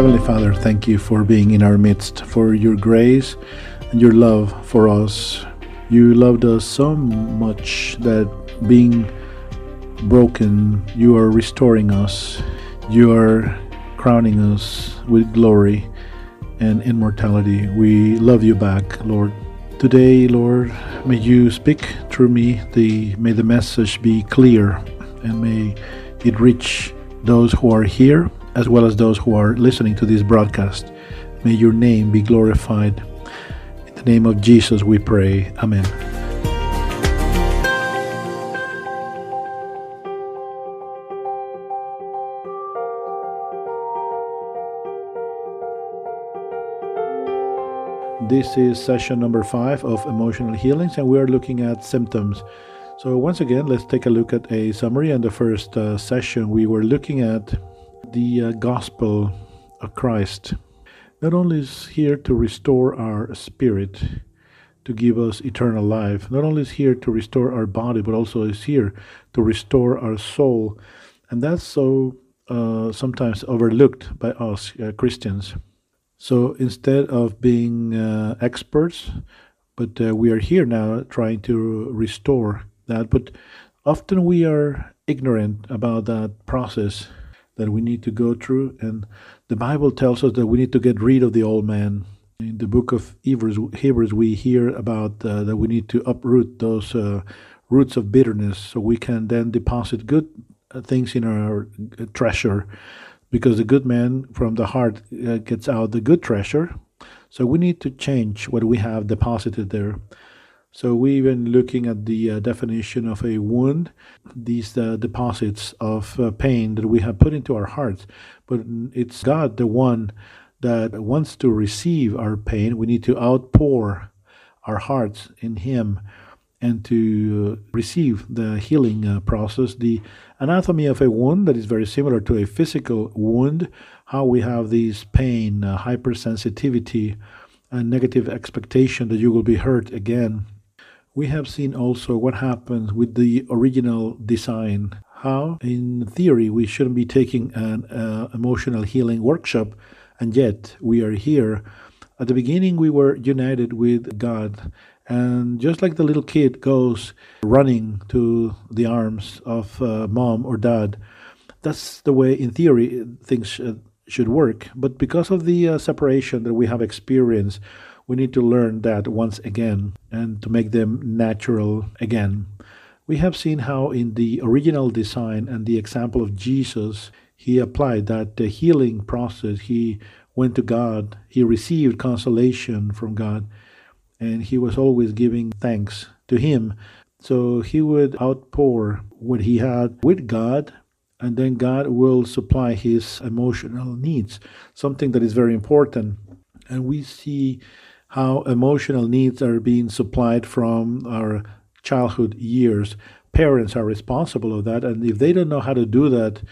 Heavenly Father, thank you for being in our midst, for your grace and your love for us. You loved us so much that being broken, you are restoring us. You are crowning us with glory and immortality. We love you back, Lord. Today, Lord, may you speak through me. The, may the message be clear and may it reach those who are here as well as those who are listening to this broadcast. May your name be glorified. In the name of Jesus we pray. Amen. This is session number five of emotional healings, and we are looking at symptoms. So, once again, let's take a look at a summary. In the first uh, session, we were looking at the uh, gospel of Christ. Not only is here to restore our spirit, to give us eternal life, not only is here to restore our body, but also is here to restore our soul. And that's so uh, sometimes overlooked by us uh, Christians. So instead of being uh, experts, but uh, we are here now trying to restore that. But often we are ignorant about that process that we need to go through. And the Bible tells us that we need to get rid of the old man. In the book of Hebrews, Hebrews we hear about uh, that we need to uproot those uh, roots of bitterness so we can then deposit good uh, things in our uh, treasure because the good man from the heart uh, gets out the good treasure. So we need to change what we have deposited there. So we've been looking at the uh, definition of a wound, these uh, deposits of uh, pain that we have put into our hearts. But it's God, the one that wants to receive our pain. We need to outpour our hearts in Him and to receive the healing uh, process. The anatomy of a wound that is very similar to a physical wound, how we have these pain, uh, hypersensitivity, and negative expectation that you will be hurt again. We have seen also what happens with the original design. How, in theory, we shouldn't be taking an uh, emotional healing workshop, and yet we are here. At the beginning, we were united with God and just like the little kid goes running to the arms of uh, mom or dad, that's the way, in theory, things should, work. But because of the uh, separation that we have experienced, we need to learn that once again and to make them natural again. We have seen how, in the original design and the example of Jesus, he applied that the healing process. He went to God, he received consolation from God and he was always giving thanks to him. So he would outpour what he had with God, and then God will supply his emotional needs, something that is very important. And we see how emotional needs are being supplied from our childhood years. Parents are responsible of that, and if they don't know how to do that,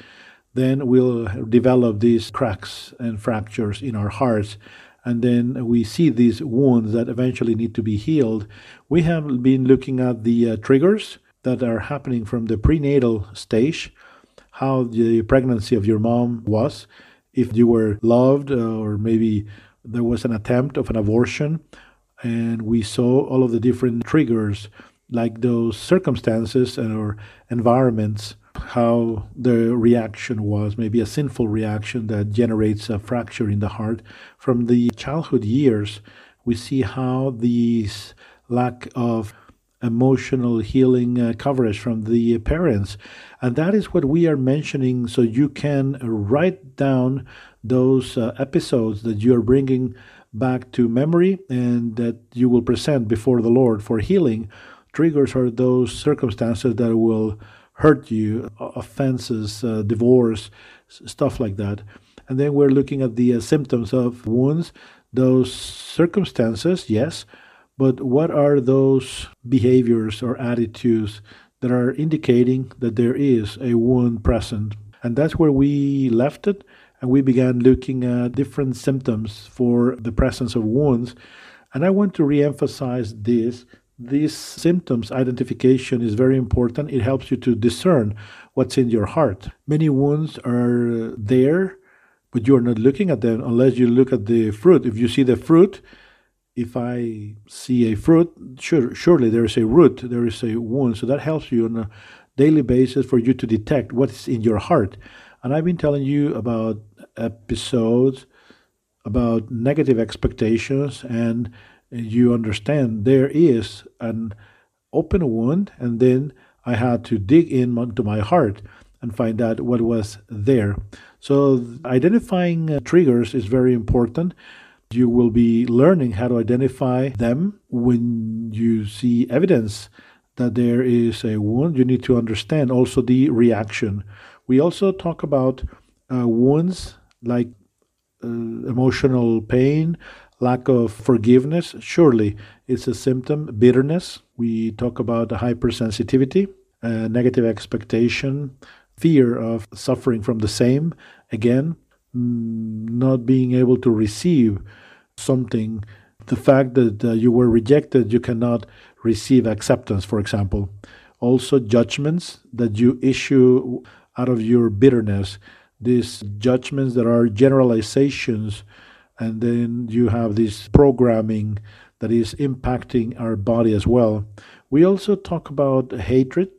then we'll develop these cracks and fractures in our hearts and then we see these wounds that eventually need to be healed. We have been looking at the uh, triggers that are happening from the prenatal stage, how the pregnancy of your mom was, if you were loved, uh, or maybe there was an attempt of an abortion. And we saw all of the different triggers, like those circumstances and or environments how the reaction was, maybe a sinful reaction that generates a fracture in the heart. From the childhood years, we see how these lack of emotional healing uh, coverage from the parents. And that is what we are mentioning so you can write down those uh, episodes that you are bringing back to memory and that you will present before the Lord for healing. Triggers are those circumstances that will hurt you, offenses, uh, divorce, stuff like that. And then we're looking at the uh, symptoms of wounds, those circumstances, yes, but what are those behaviors or attitudes that are indicating that there is a wound present? And that's where we left it, and we began looking at different symptoms for the presence of wounds. And I want to reemphasize this this symptoms identification is very important. It helps you to discern what's in your heart. Many wounds are there, but you are not looking at them unless you look at the fruit. If you see the fruit, if I see a fruit, sure, surely there is a root, there is a wound. So that helps you on a daily basis for you to detect what's in your heart. And I've been telling you about episodes about negative expectations, and you understand there is an open wound, and then I had to dig into my heart and find out what was there. So, identifying uh, triggers is very important. You will be learning how to identify them when you see evidence that there is a wound. You need to understand also the reaction. We also talk about uh, wounds like uh, emotional pain, lack of forgiveness. Surely it's a symptom. Bitterness. We talk about hypersensitivity, uh, negative expectation, fear of suffering from the same. Again, not being able to receive something. The fact that uh, you were rejected, you cannot receive acceptance, for example. Also, judgments that you issue out of your bitterness, these judgments that are generalizations, and then you have this programming that is impacting our body as well. We also talk about hatred.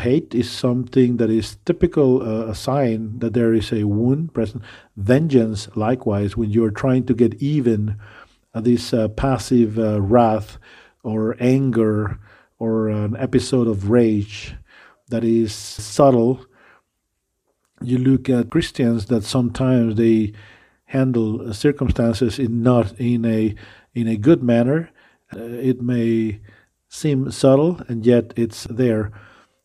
Hate is something that is typical uh, a sign that there is a wound present. Vengeance, likewise, when you're trying to get even, uh, this uh, passive uh, wrath or anger or an episode of rage that is subtle. You look at Christians that sometimes they handle circumstances in not in a in a good manner. Uh, it may seem subtle and yet it's there.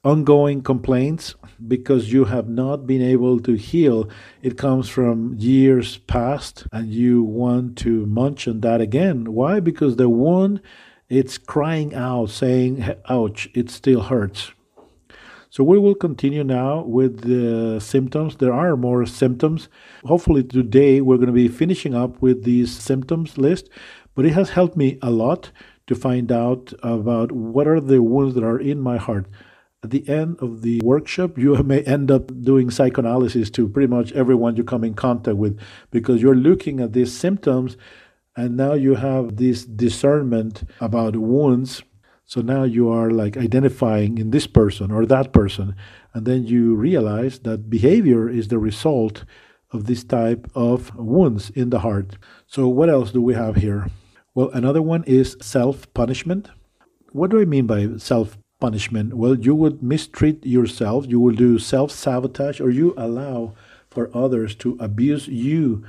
Ongoing complaints because you have not been able to heal. It comes from years past and you want to munch on that again. Why? Because the wound it's crying out, saying, ouch, it still hurts. So we will continue now with the symptoms. There are more symptoms. Hopefully today we're going to be finishing up with these symptoms list, but it has helped me a lot to find out about what are the wounds that are in my heart. At the end of the workshop, you may end up doing psychoanalysis to pretty much everyone you come in contact with because you're looking at these symptoms and now you have this discernment about wounds. So now you are like identifying in this person or that person and then you realize that behavior is the result of this type of wounds in the heart. So what else do we have here? Well another one is self punishment what do i mean by self punishment well you would mistreat yourself you will do self sabotage or you allow for others to abuse you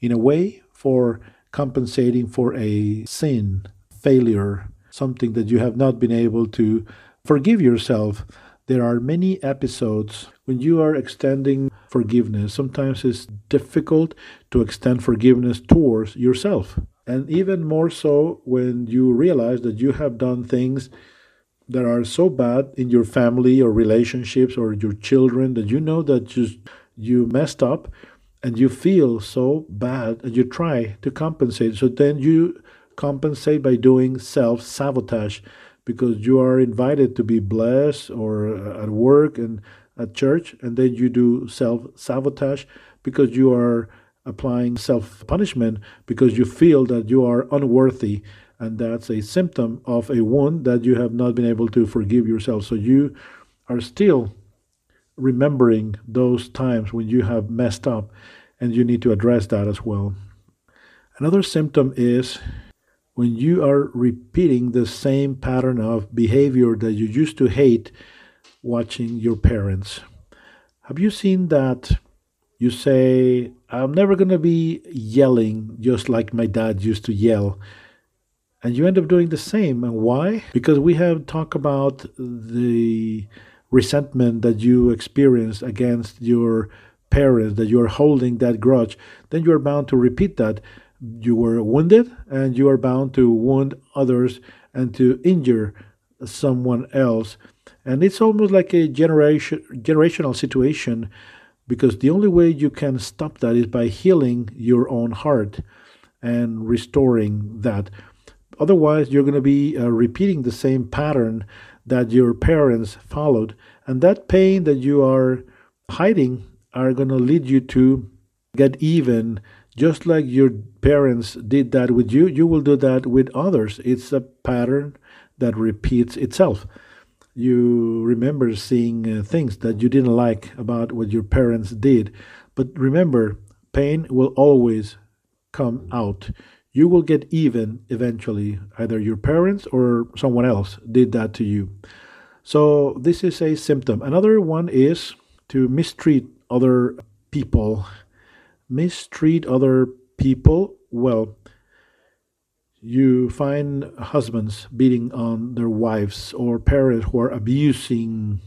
in a way for compensating for a sin, failure, something that you have not been able to forgive yourself. There are many episodes when you are extending forgiveness. Sometimes it's difficult to extend forgiveness towards yourself. And even more so when you realize that you have done things that are so bad in your family or relationships or your children that you know that just you messed up and you feel so bad and you try to compensate. So then you compensate by doing self sabotage because you are invited to be blessed or uh, at work and at church, and then you do self sabotage because you are applying self punishment because you feel that you are unworthy. And that's a symptom of a wound that you have not been able to forgive yourself. So you are still remembering those times when you have messed up and you need to address that as well. Another symptom is when you are repeating the same pattern of behavior that you used to hate watching your parents. Have you seen that? You say, I'm never going to be yelling just like my dad used to yell. And you end up doing the same. And why? Because we have talked about the resentment that you experienced against your parents that you're holding that grudge, then you're bound to repeat that. You were wounded and you are bound to wound others and to injure someone else. And it's almost like a generation generational situation because the only way you can stop that is by healing your own heart and restoring that. Otherwise, you're going to be uh, repeating the same pattern that your parents followed. And that pain that you are hiding are going to lead you to get even just like your parents did that with you, you will do that with others. It's a pattern that repeats itself. You remember seeing uh, things that you didn't like about what your parents did. But remember, pain will always come out. You will get even eventually. Either your parents or someone else did that to you. So, this is a symptom. Another one is to mistreat other people mistreat other people, well, you find husbands beating on their wives or parents who are abusing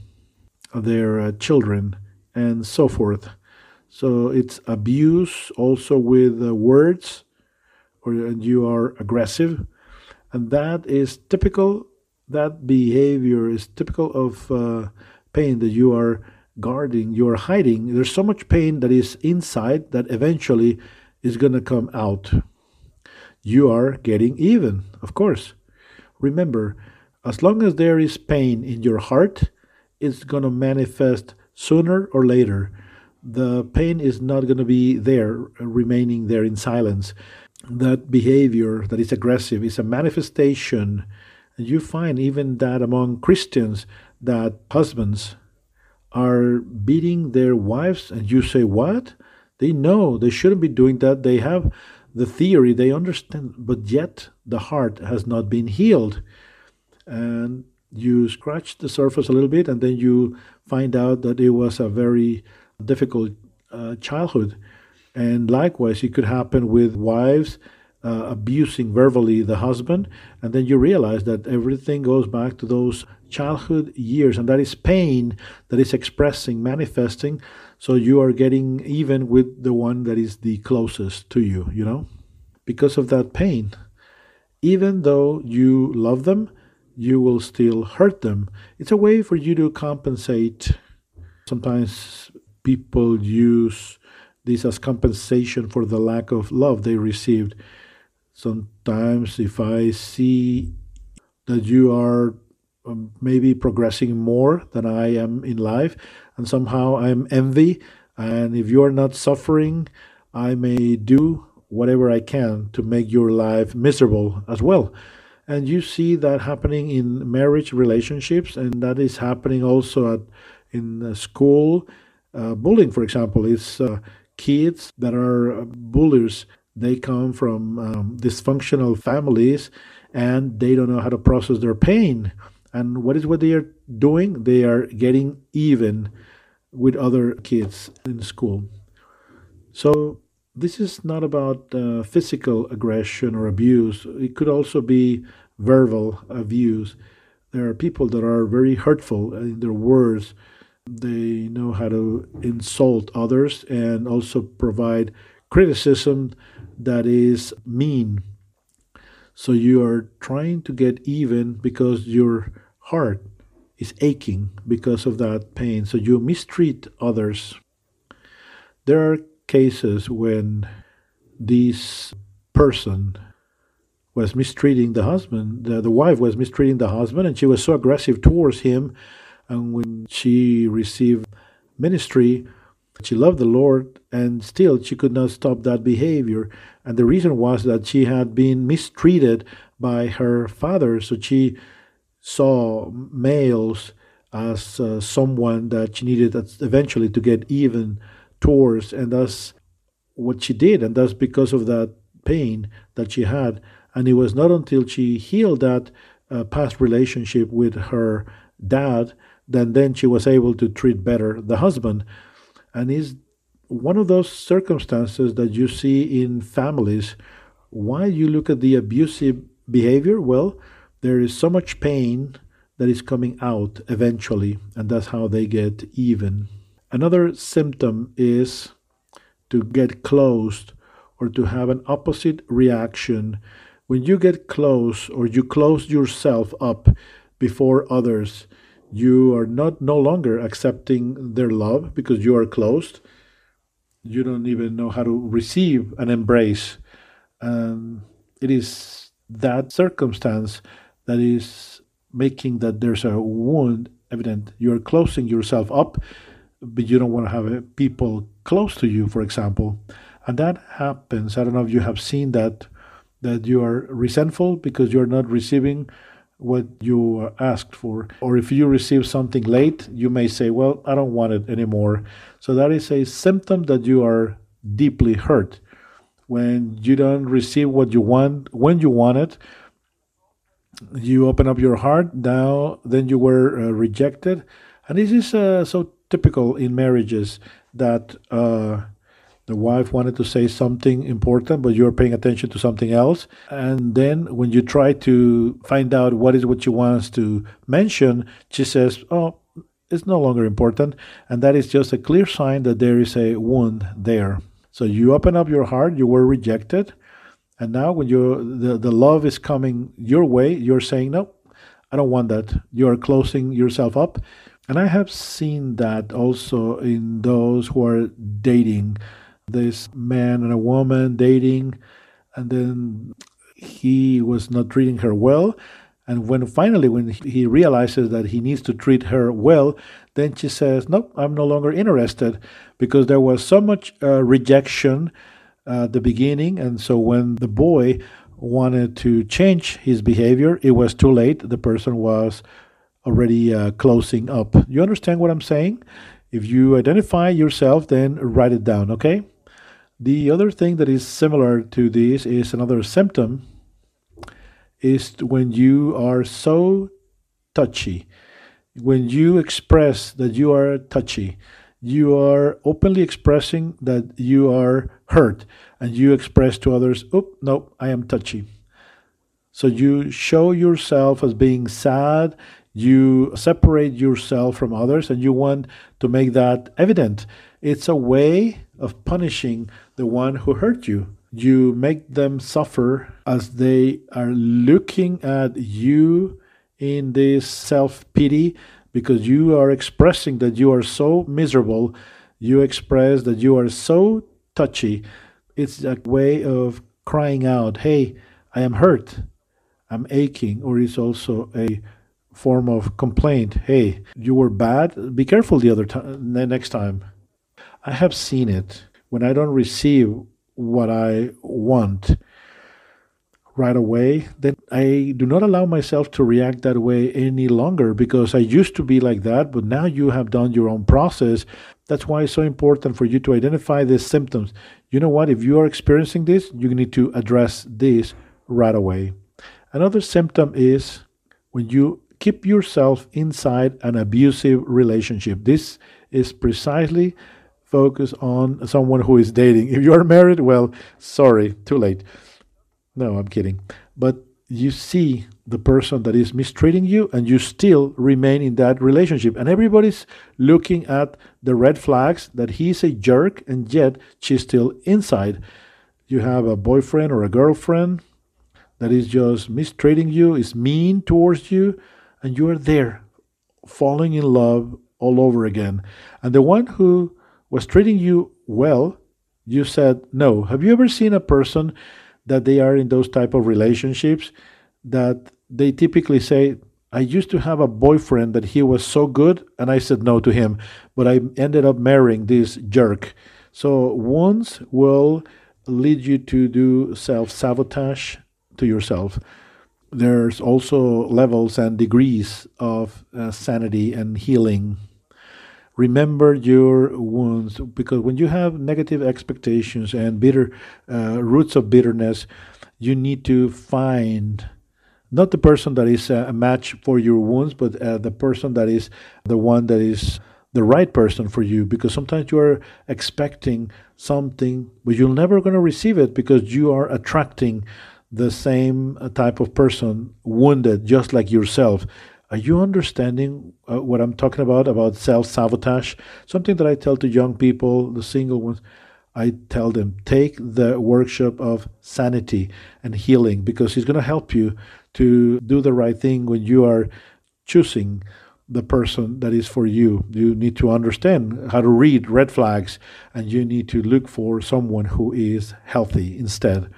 their uh, children and so forth. So it's abuse also with uh, words, or you are aggressive, and that is typical. That behavior is typical of uh, pain that you are guarding, you're hiding. There's so much pain that is inside that eventually is going to come out. You are getting even, of course. Remember, as long as there is pain in your heart, it's going to manifest sooner or later. The pain is not going to be there, remaining there in silence. That behavior that is aggressive is a manifestation. And you find even that among Christians, that husbands are beating their wives, and you say, What? They know they shouldn't be doing that. They have the theory, they understand, but yet the heart has not been healed. And you scratch the surface a little bit, and then you find out that it was a very difficult uh, childhood. And likewise, it could happen with wives uh, abusing verbally the husband, and then you realize that everything goes back to those childhood years, and that is pain that is expressing, manifesting. So you are getting even with the one that is the closest to you, you know, because of that pain. Even though you love them, you will still hurt them. It's a way for you to compensate. Sometimes people use this as compensation for the lack of love they received. Sometimes, if I see that you are um, maybe progressing more than I am in life, and somehow I'm envy. And if you're not suffering, I may do whatever I can to make your life miserable as well. And you see that happening in marriage relationships, and that is happening also at in school. Uh, bullying, for example, is uh, kids that are uh, bullies. They come from um, dysfunctional families, and they don't know how to process their pain and what is what they are doing? They are getting even with other kids in school. So this is not about uh, physical aggression or abuse. It could also be verbal abuse. There are people that are very hurtful in their words. They know how to insult others and also provide criticism that is mean so you are trying to get even because your heart is aching because of that pain. So you mistreat others. There are cases when this person was mistreating the husband, the, the wife was mistreating the husband, and she was so aggressive towards him. And when she received ministry, she loved the Lord, and still she could not stop that behavior. And the reason was that she had been mistreated by her father. So she saw males as uh, someone that she needed eventually to get even towards. And that's what she did. And that's because of that pain that she had. And it was not until she healed that uh, past relationship with her dad that then she was able to treat better the husband. And is one of those circumstances that you see in families. Why you look at the abusive behavior? Well, there is so much pain that is coming out eventually, and that's how they get even. Another symptom is to get closed or to have an opposite reaction. When you get close or you close yourself up before others, you are not no longer accepting their love because you are closed you don't even know how to receive an embrace. And it is that circumstance that is making that there's a wound evident. You're closing yourself up but you don't want to have people close to you, for example. And that happens. I don't know if you have seen that, that you are resentful because you're not receiving what you asked for. Or if you receive something late, you may say, Well, I don't want it anymore. So that is a symptom that you are deeply hurt. When you don't receive what you want when you want it, you open up your heart. Now, then you were uh, rejected. And this is uh, so typical in marriages that uh, the wife wanted to say something important, but you're paying attention to something else. And then when you try to find out what is what she wants to mention, she says, Oh, it's no longer important. And that is just a clear sign that there is a wound there. So you open up your heart, you were rejected. And now when you the, the love is coming your way, you're saying, No, I don't want that. You are closing yourself up. And I have seen that also in those who are dating this man and a woman dating, and then he was not treating her well. And when finally, when he realizes that he needs to treat her well, then she says, "No, I'm no longer interested," because there was so much uh, rejection uh, at the beginning, and so when the boy wanted to change his behavior, it was too late. The person was already uh, closing up. You understand what I'm saying? If you identify yourself, then write it down, okay? The other thing that is similar to this is another symptom is when you are so touchy. When you express that you are touchy, you are openly expressing that you are hurt and you express to others, oh, no, I am touchy. So you show yourself as being sad, you separate yourself from others, and you want to make that evident. It's a way of punishing the one who hurt you. You make them suffer as they are looking at you in this self pity because you are expressing that you are so miserable. You express that you are so touchy. It's a way of crying out, Hey, I am hurt. I'm aching. Or it's also a form of complaint. Hey, you were bad. Be careful the other time, the next time. I have seen it when I don't receive what I want right away, then I do not allow myself to react that way any longer because I used to be like that, but now you have done your own process. That's why it's so important for you to identify these symptoms. You know what? If you are experiencing this, you need to address this right away. Another symptom is when you keep yourself inside an abusive relationship. This is precisely focus on someone who is dating. If you are married, well, sorry, too late. No, I'm kidding. But you see the person that is mistreating you and you still remain in that relationship. And everybody's looking at the red flags that he's a jerk and yet she's still inside. You have a boyfriend or a girlfriend that is just mistreating you, is mean towards you, and you are there falling in love all over again. And the one who was treating you well, you said no. Have you ever seen a person that they are in those type of relationships that they typically say, I used to have a boyfriend that he was so good and I said no to him, but I ended up marrying this jerk. So wounds will lead you to do self sabotage to yourself. There's also levels and degrees of uh, sanity and healing remember your wounds because when you have negative expectations and bitter uh, roots of bitterness you need to find not the person that is a match for your wounds but uh, the person that is the one that is the right person for you because sometimes you are expecting something but you're never going to receive it because you are attracting the same type of person wounded just like yourself are you understanding uh, what I'm talking about, about self sabotage? Something that I tell to young people, the single ones, I tell them take the workshop of sanity and healing because it's going to help you to do the right thing when you are choosing the person that is for you. You need to understand how to read red flags and you need to look for someone who is healthy instead,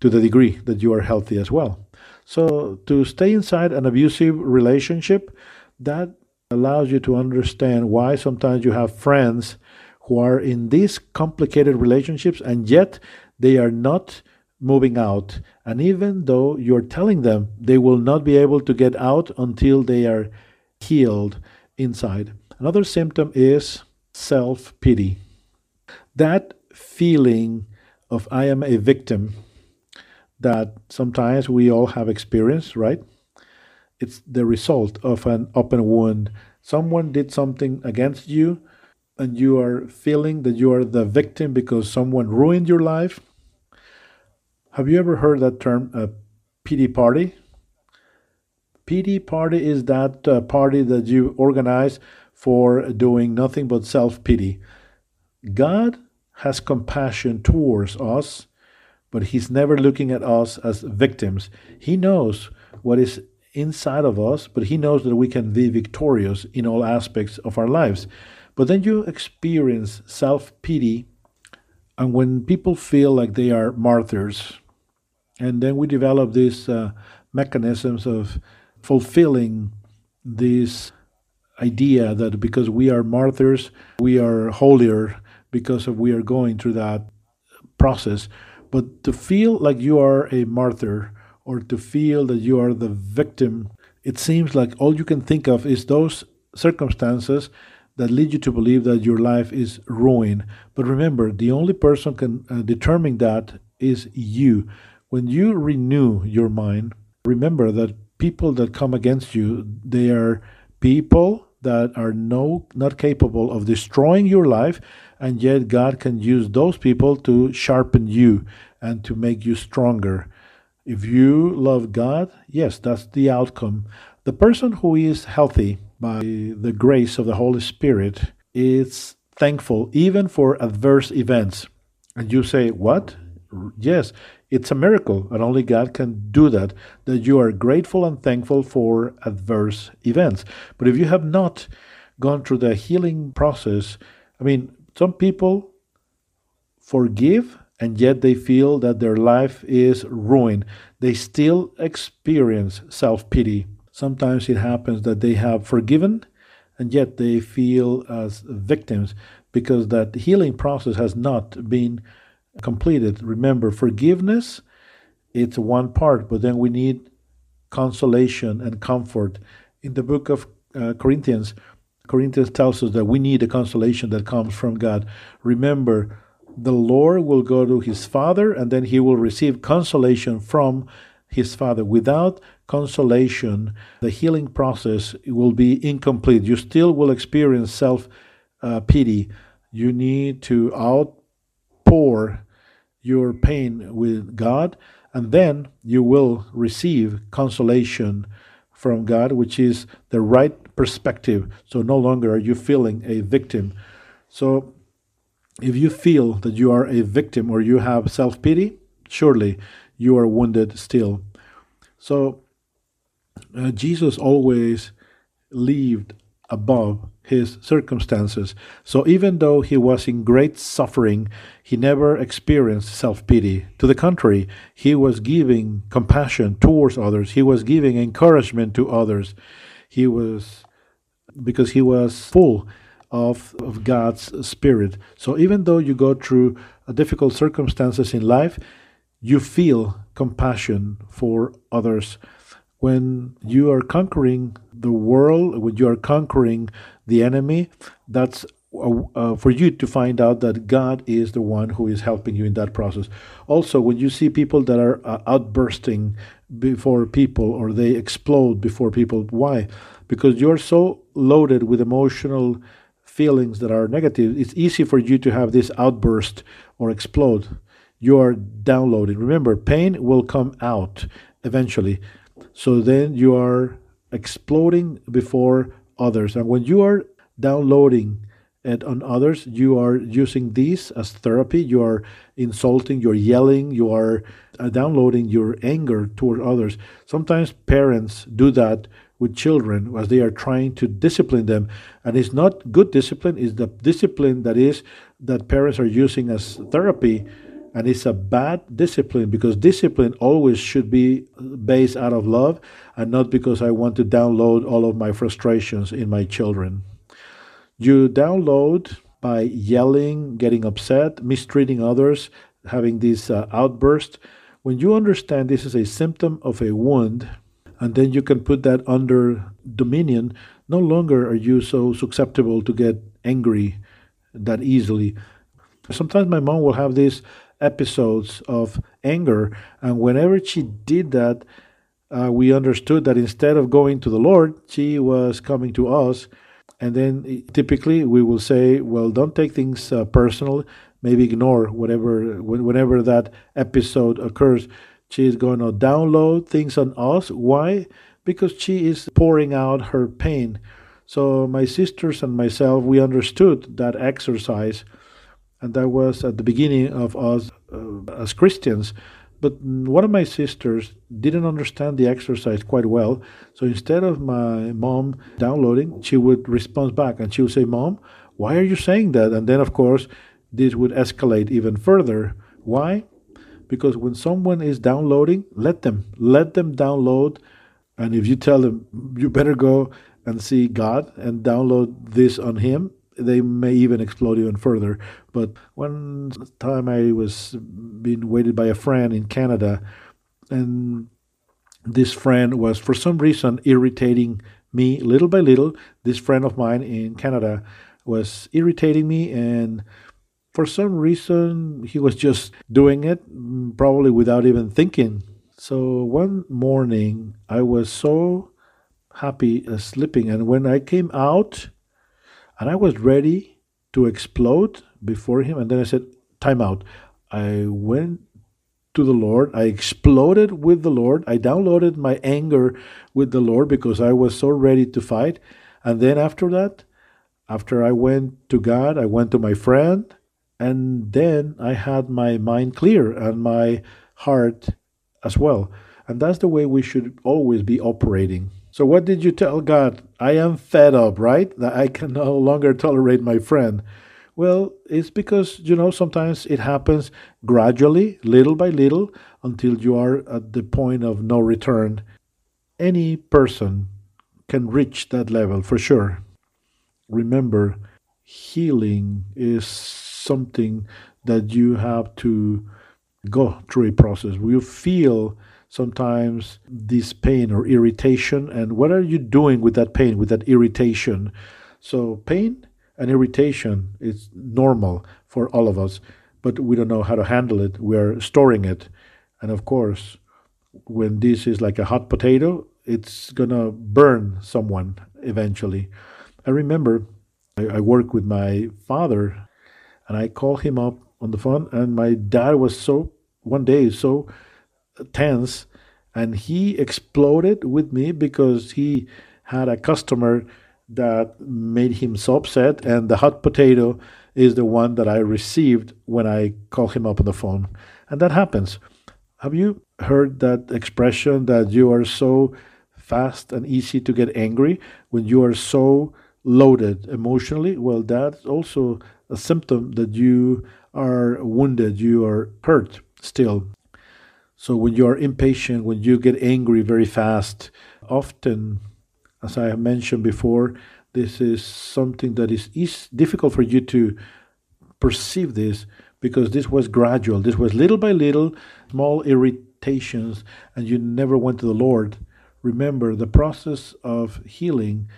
to the degree that you are healthy as well. So to stay inside an abusive relationship, that allows you to understand why sometimes you have friends who are in these complicated relationships and yet they are not moving out. And even though you're telling them they will not be able to get out until they are healed inside. Another symptom is self pity. That feeling of I am a victim that sometimes we all have experienced, right? It's the result of an open wound. Someone did something against you, and you are feeling that you are the victim because someone ruined your life. Have you ever heard that term, a pity party? Pity party is that uh, party that you organize for doing nothing but self pity. God has compassion towards us, but He's never looking at us as victims. He knows what is inside of us, but He knows that we can be victorious in all aspects of our lives. But then you experience self pity, and when people feel like they are martyrs, and then we develop these uh, mechanisms of fulfilling this idea that because we are martyrs, we are holier because of we are going through that process. But to feel like you are a martyr or to feel that you are the victim, it seems like all you can think of is those circumstances that lead you to believe that your life is ruined. But remember, the only person can uh, determine that is you. When you renew your mind, remember that people that come against you, they are people that are no not capable of destroying your life and yet God can use those people to sharpen you and to make you stronger. If you love God, yes, that's the outcome. The person who is healthy by the grace of the Holy Spirit is thankful even for adverse events. And you say, What? Yes, it's a miracle, and only God can do that, that you are grateful and thankful for adverse events. But if you have not gone through the healing process, I mean, some people forgive and yet they feel that their life is ruined. They still experience self pity. Sometimes it happens that they have forgiven and yet they feel as victims because that healing process has not been completed. Remember, forgiveness, it's one part, but then we need consolation and comfort. In the book of uh, Corinthians, Corinthians tells us that we need a consolation that comes from God. Remember, the Lord will go to his Father and then he will receive consolation from his Father. Without consolation, the healing process will be incomplete. You still will experience self uh, pity. You need to outpour your pain with God, and then you will receive consolation from God, which is the right perspective. So no longer are you feeling a victim. So if you feel that you are a victim or you have self pity, surely you are wounded still. So uh, Jesus always lived above his circumstances. So even though he was in great suffering, he never experienced self pity. To the contrary, he was giving compassion towards others, he was giving encouragement to others. He was, because he was full of, of God's Spirit. So even though you go through difficult circumstances in life, you feel compassion for others when you are conquering the world, when you are conquering the enemy, that's uh, uh, for you to find out that God is the one who is helping you in that process. Also, when you see people that are uh, outbursting before people or they explode before people, why? Because you're so loaded with emotional feelings that are negative, it's easy for you to have this outburst or explode. You are downloading. Remember, pain will come out eventually. So then you are exploding before others. And when you are downloading it on others, you are using these as therapy. You are insulting, you're yelling, you are uh, downloading your anger toward others. Sometimes parents do that with children as they are trying to discipline them. And it's not good discipline, it's the discipline that is that parents are using as therapy And it's a bad discipline because discipline always should be based out of love and not because I want to download all of my frustrations in my children. You download by yelling, getting upset, mistreating others, having this uh, outburst. When you understand this is a symptom of a wound, and then you can put that under dominion, no longer are you so susceptible to get angry that easily. Sometimes my mom will have these episodes of anger, and whenever she did that, uh, we understood that instead of going to the Lord, she was coming to us. And then typically we will say, well, don't take things uh, personal. Maybe ignore whatever, whenever that episode occurs. She is going to download things on us. Why? Because she is pouring out her pain. So my sisters and myself, we understood that exercise, and that was at the beginning of us uh, as Christians. But one of my sisters didn't understand the exercise quite well. So instead of my mom downloading, she would respond back and she would say, Mom, why are you saying that? And then, of course, this would escalate even further. Why? Because when someone is downloading, let them. Let them download. And if you tell them, you better go and see God and download this on Him, they may even explode even further. But one time I was being waited by a friend in Canada, and this friend was for some reason irritating me little by little. This friend of mine in Canada was irritating me, and for some reason he was just doing it, probably without even thinking. So one morning I was so happy uh, sleeping. And when I came out and I was ready to explode before him, and then I said, Time out. I went to the Lord. I exploded with the Lord. I downloaded my anger with the Lord because I was so ready to fight. And then after that, after I went to God, I went to my friend, and then I had my mind clear and my heart as well. And that's the way we should always be operating. So, what did you tell God? I am fed up, right? That I can no longer tolerate my friend. Well, it's because, you know, sometimes it happens gradually, little by little, until you are at the point of no return. Any person can reach that level for sure. Remember, healing is something that you have to go through a process. You feel sometimes this pain or irritation and what are you doing with that pain with that irritation? So pain and irritation is normal for all of us but we don't know how to handle it. We're storing it. And of course when this is like a hot potato it's gonna burn someone eventually. I remember i, I worked with my father and i called him up on the phone and my dad was so one day so tense and he exploded with me because he had a customer that made him so upset and the hot potato is the one that I received when I call him up on the phone. And that happens. Have you heard that expression that you are so fast and easy to get angry when you are so loaded emotionally? Well that's also a symptom that you are wounded you are hurt still so when you are impatient, when you get angry very fast, often, as I have mentioned before, this is something that is, is difficult for you to perceive this because this was gradual. This was little by little, small irritations, and you never went to the Lord. Remember, the process of healing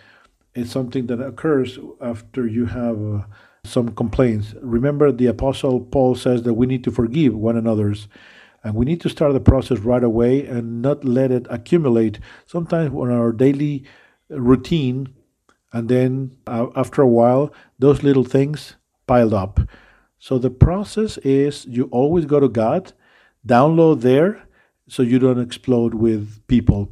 is something that occurs after you have uh, some complaints. Remember, the Apostle Paul says that we need to forgive one another's. And we need to start the process right away and not let it accumulate. Sometimes on our daily routine, and then uh, after a while, those little things piled up. So the process is you always go to God, download there, so you don't explode with people.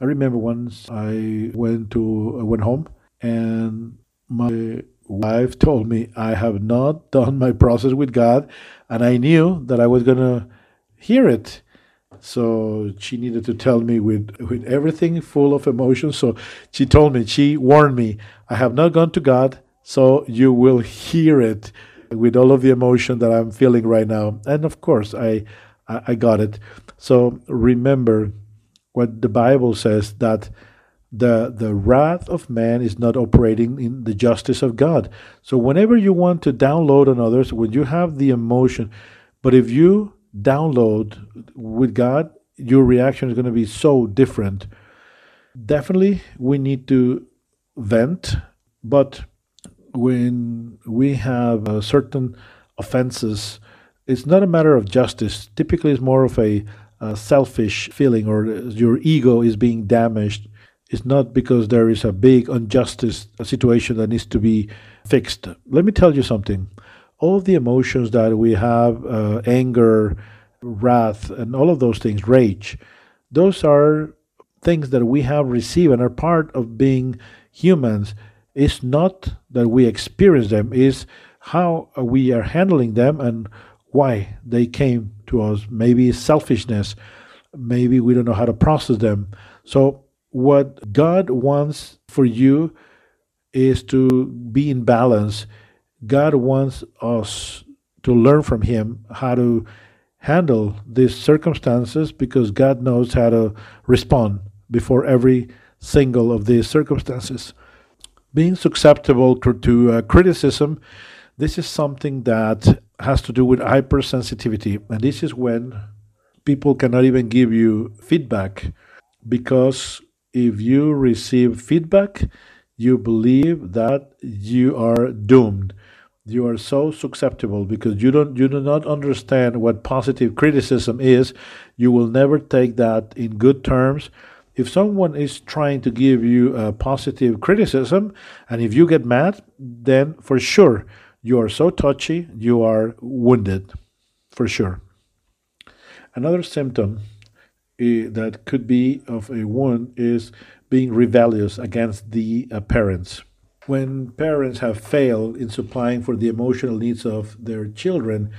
I remember once I went to I went home and my wife told me I have not done my process with God and I knew that I was going to hear it. So she needed to tell me with, with everything full of emotion. So she told me, she warned me, I have not gone to God, so you will hear it with all of the emotion that I'm feeling right now. And of course, I, I got it. So remember what the Bible says that the the wrath of man is not operating in the justice of God. So whenever you want to download on others, when you have the emotion, but if you download with God, your reaction is going to be so different. Definitely, we need to vent, but when we have uh, certain offenses, it's not a matter of justice. Typically, it's more of a, a selfish feeling, or your ego is being damaged it's not because there is a big injustice situation that needs to be fixed. Let me tell you something. All of the emotions that we have, uh, anger, wrath, and all of those things, rage, those are things that we have received and are part of being humans. It's not that we experience them, is how we are handling them and why they came to us. Maybe selfishness, maybe we don't know how to process them. So what God wants for you is to be in balance. God wants us to learn from Him how to handle these circumstances because God knows how to respond before every single of these circumstances. Being susceptible to uh, criticism, this is something that has to do with hypersensitivity. And this is when people cannot even give you feedback because if you receive feedback, you believe that you are doomed. You are so susceptible because you don't you do not understand what positive criticism is. You will never take that in good terms. If someone is trying to give you a positive criticism, and if you get mad, then for sure you are so touchy, you are wounded, for sure. Another symptom eh, that could be of a wound is being rebellious against the parents. When parents have failed in supplying for the emotional needs of their children,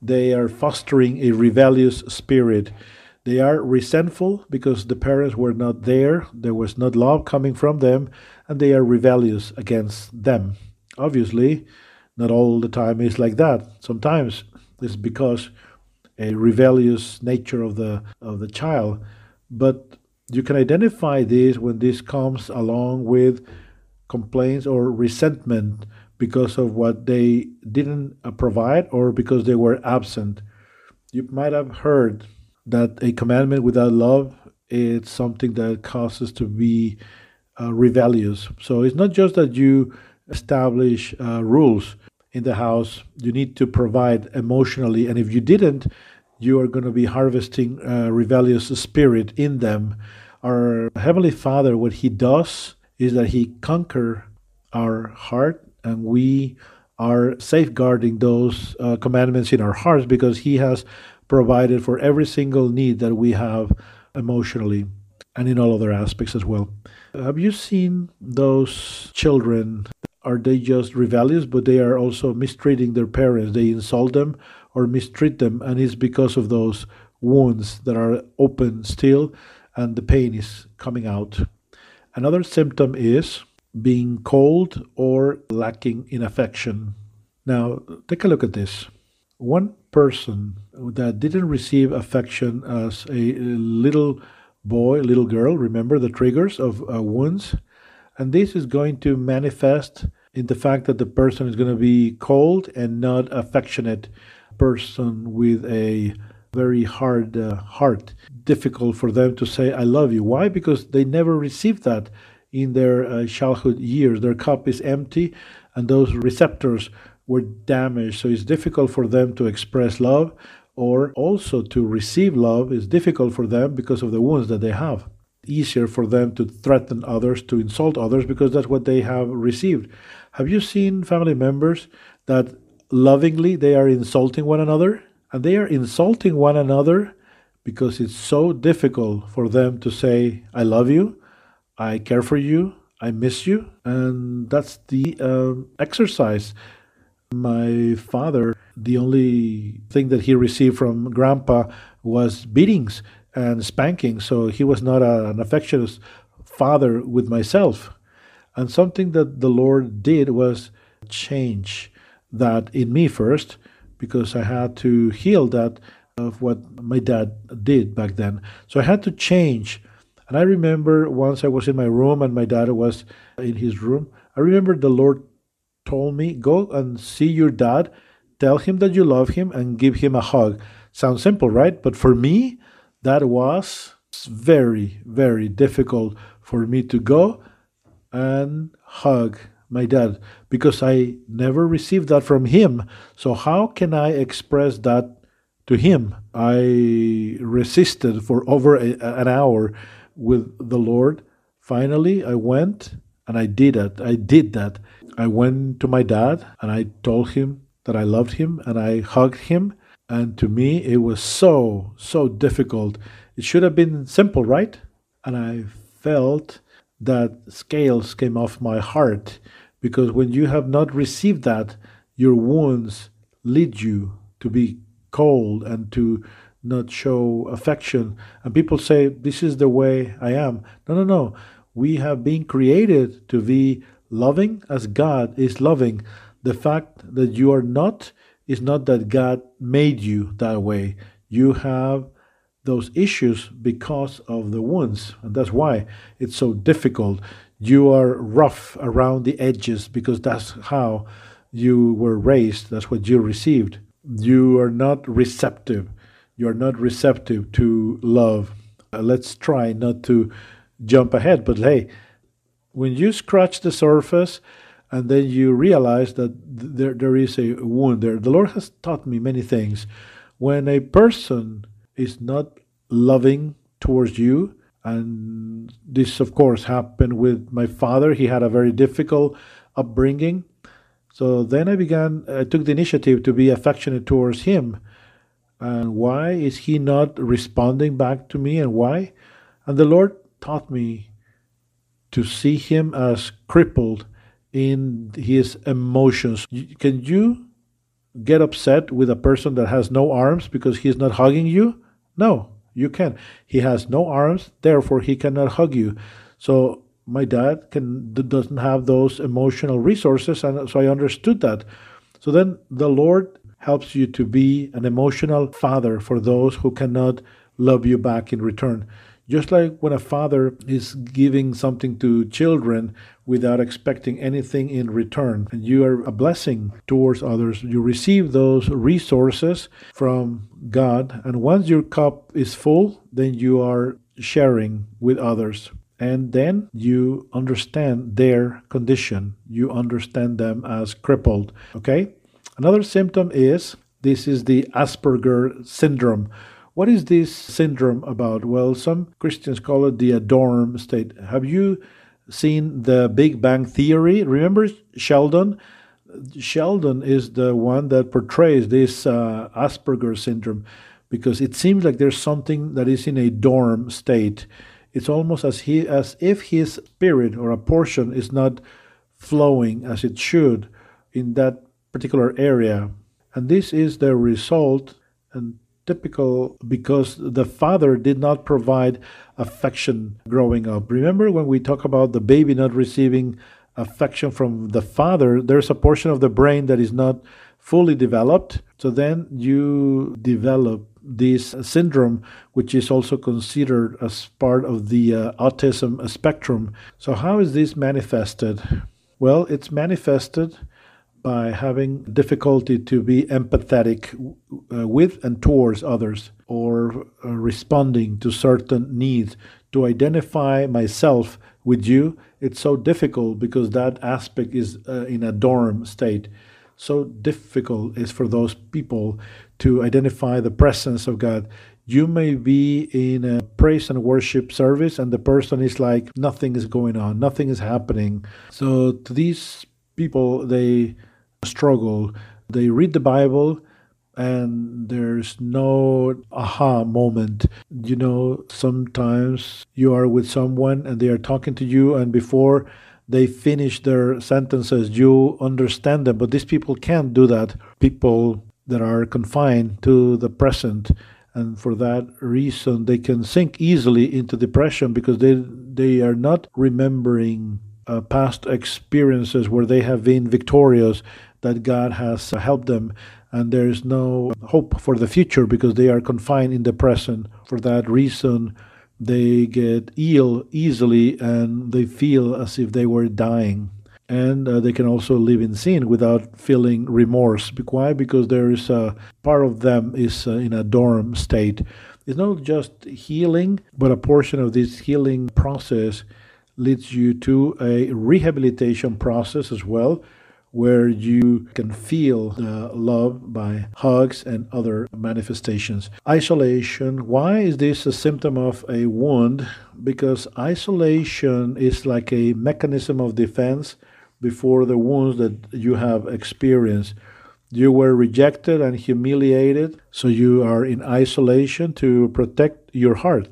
they are fostering a rebellious spirit. They are resentful because the parents were not there, there was not love coming from them, and they are rebellious against them. Obviously, not all the time is like that. Sometimes it's because a rebellious nature of the of the child but you can identify this when this comes along with complaints or resentment because of what they didn't uh, provide or because they were absent you might have heard that a commandment without love is something that causes to be uh, rebellious so it's not just that you establish uh, rules in the house, you need to provide emotionally. And if you didn't, you are going to be harvesting a rebellious spirit in them. Our Heavenly Father, what He does is that He conquer our heart, and we are safeguarding those uh, commandments in our hearts because He has provided for every single need that we have emotionally and in all other aspects as well. Have you seen those children are they just rebellious, but they are also mistreating their parents? They insult them or mistreat them, and it's because of those wounds that are open still, and the pain is coming out. Another symptom is being cold or lacking in affection. Now, take a look at this. One person that didn't receive affection as a little boy, little girl, remember the triggers of uh, wounds? And this is going to manifest in the fact that the person is going to be cold and not affectionate person with a very hard uh, heart. Difficult for them to say i love you. Why? Because they never received that in their uh, childhood years. Their cup is empty and those receptors were damaged. So it's difficult for them to express love or also to receive love is difficult for them because of the wounds that they have. Easier for them to threaten others, to insult others, because that's what they have received. Have you seen family members that lovingly they are insulting one another? And they are insulting one another because it's so difficult for them to say, I love you, I care for you, I miss you. And that's the um, exercise. My father, the only thing that he received from grandpa was beatings and spanking. So he was not a, an affectionate father with myself. And something that the Lord did was change that in me first because I had to heal that of what my dad did back then. So I had to change. And I remember once I was in my room and my dad was in his room. I remember the Lord told me, Go and see your dad, tell him that you love him, and give him a hug. Sounds simple, right? But for me, that was very, very difficult for me to go and hug my dad because I never received that from him. So, how can I express that to him? I resisted for over a, an hour with the Lord. Finally, I went and I did it. I did that. I went to my dad and I told him that I loved him and I hugged him. And to me, it was so, so difficult. It should have been simple, right? And I felt that scales came off my heart because when you have not received that, your wounds lead you to be cold and to not show affection. And people say, This is the way I am. No, no, no. We have been created to be loving as God is loving. The fact that you are not is not that God made you that way. You have those issues because of the wounds. And that's why it's so difficult. You are rough around the edges because that's how you were raised, that's what you received. You are not receptive. You are not receptive to love. Uh, let's try not to jump ahead, but hey, when you scratch the surface and then you realize that there, there is a wound there, the Lord has taught me many things. When a person is not loving towards you. And this, of course, happened with my father. He had a very difficult upbringing. So then I began, I took the initiative to be affectionate towards him. And why is he not responding back to me and why? And the Lord taught me to see him as crippled in his emotions. Can you get upset with a person that has no arms because he's not hugging you? No, you can. He has no arms, therefore he cannot hug you. So my dad can doesn't have those emotional resources, and so I understood that. So then the Lord helps you to be an emotional father for those who cannot love you back in return. Just like when a father is giving something to children without expecting anything in return, and you are a blessing towards others, you receive those resources from God. And once your cup is full, then you are sharing with others. And then you understand their condition. You understand them as crippled. Okay? Another symptom is this is the Asperger syndrome what is this syndrome about? Well, some Christians call it the adorm state. Have you seen the Big Bang Theory? Remember Sheldon? Sheldon is the one that portrays this uh, Asperger syndrome because it seems like there's something that is in a dorm state. It's almost as he as if his spirit or a portion is not flowing as it should in that particular area. And this is the result and typical because the father did not provide affection growing up. Remember when we talk about the baby not receiving affection from the father, there's a portion of the brain that is not fully developed. So then you develop this syndrome, which is also considered as part of the uh, autism spectrum. So, how is this manifested? Well, it's manifested by having difficulty to be empathetic uh, with and towards others or uh, responding to certain needs. To identify myself with you it's so difficult because that aspect is uh, in a dorm state. So difficult is for those people to identify the presence of god. You may be in a praise and worship service and the person is like nothing is going on. Nothing is happening. So to these people they struggle. They read the Bible and there's no aha moment. You know, sometimes you are with someone and they are talking to you, and before they finish their sentences, you understand them. But these people can't do that. People that are confined to the present. And for that reason, they can sink easily into depression because they, they are not remembering uh, past experiences where they have been victorious that God has helped them and there is no hope for the future because they are confined in the present. For that reason, they get ill easily and they feel as if they were dying. And uh, they can also live in sin without feeling remorse. Why? Because there is a part of them is uh, in a dorm state. It's not just healing, but a portion of this healing process leads you to a rehabilitation process as well, where you can feel the love by hugs and other manifestations. Isolation. Why is this a symptom of a wound? Because isolation is like a mechanism of defense before the wounds that you have experienced. You were rejected and humiliated, so you are in isolation to protect your heart,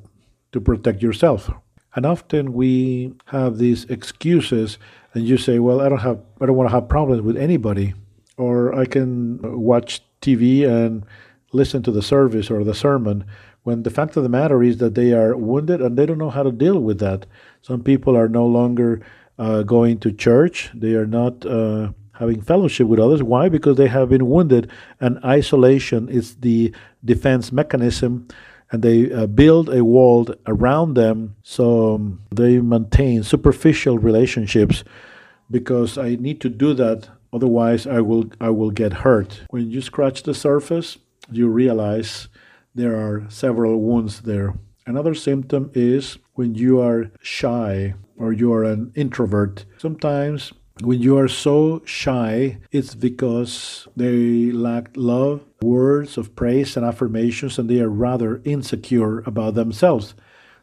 to protect yourself. And often we have these excuses and you say, "Well, I don't have I don't want to have problems with anybody." Or I can watch TV and listen to the service or the sermon when the fact of the matter is that they are wounded and they don't know how to deal with that. Some people are no longer uh, going to church. They are not uh, having fellowship with others. Why? Because they have been wounded, and isolation is the defense mechanism and they uh, build a wall around them so um, they maintain superficial relationships because I need to do that otherwise I will I will get hurt. When you scratch the surface, you realize there are several wounds there. Another symptom is when you are shy or you are an introvert. Sometimes when you are so shy, it's because they lack love, words of praise and affirmations, and they are rather insecure about themselves.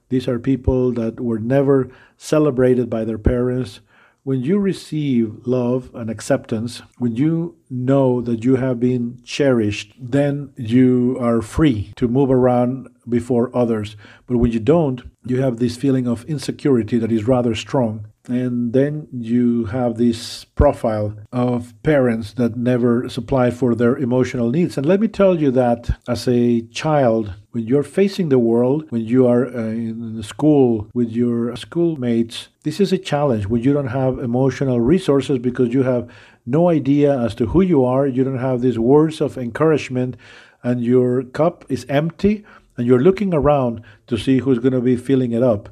These are people that were never celebrated by their parents. When you receive love and acceptance, when you know that you have been cherished, then you are free to move around before others. But when you don't, you have this feeling of insecurity that is rather strong and then you have this profile of parents that never supply for their emotional needs. And let me tell you that as a child, when you're facing the world, when you are uh, in school with your schoolmates, this is a challenge when you don't have emotional resources because you have no idea as to who you are, you don't have these words of encouragement, and your cup is empty, and you're looking around to see who's going to be filling it up.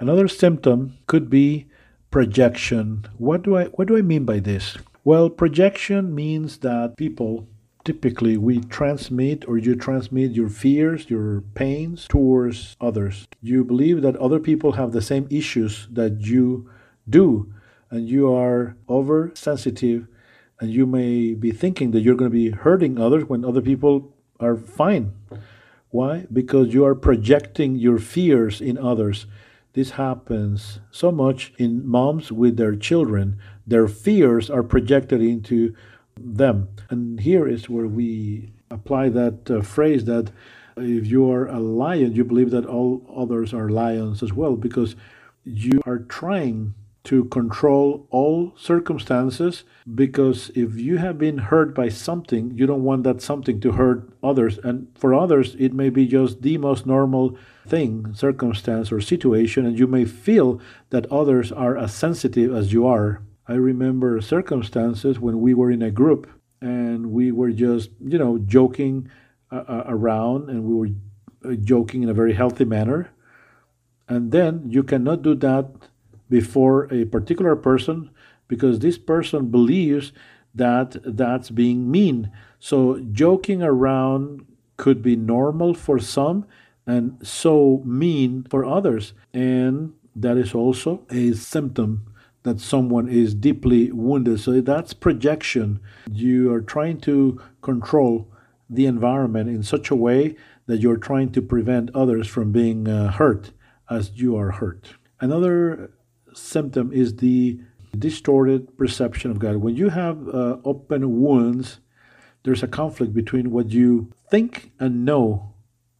Another symptom could be projection. What do I what do I mean by this? Well, projection means that people typically we transmit or you transmit your fears, your pains towards others. You believe that other people have the same issues that you do and you are oversensitive and you may be thinking that you're going to be hurting others when other people are fine. Why? Because you are projecting your fears in others. This happens so much in moms with their children. Their fears are projected into them. And here is where we apply that uh, phrase that if you are a lion, you believe that all others are lions as well, because you are trying to control all circumstances because if you have been hurt by something, you don't want that something to hurt others. And for others, it may be just the most normal thing, circumstance, or situation, and you may feel that others are as sensitive as you are. I remember circumstances when we were in a group and we were just, you know, joking uh, uh around and we were uh, joking in a very healthy manner. And then you cannot do that before a particular person because this person believes that that's being mean. So joking around could be normal for some and so mean for others. And that is also a symptom that someone is deeply wounded. So that's projection. You are trying to control the environment in such a way that you're trying to prevent others from being uh, hurt as you are hurt. Another symptom is the distorted perception of God. When you have uh, open wounds, there's a conflict between what you think and know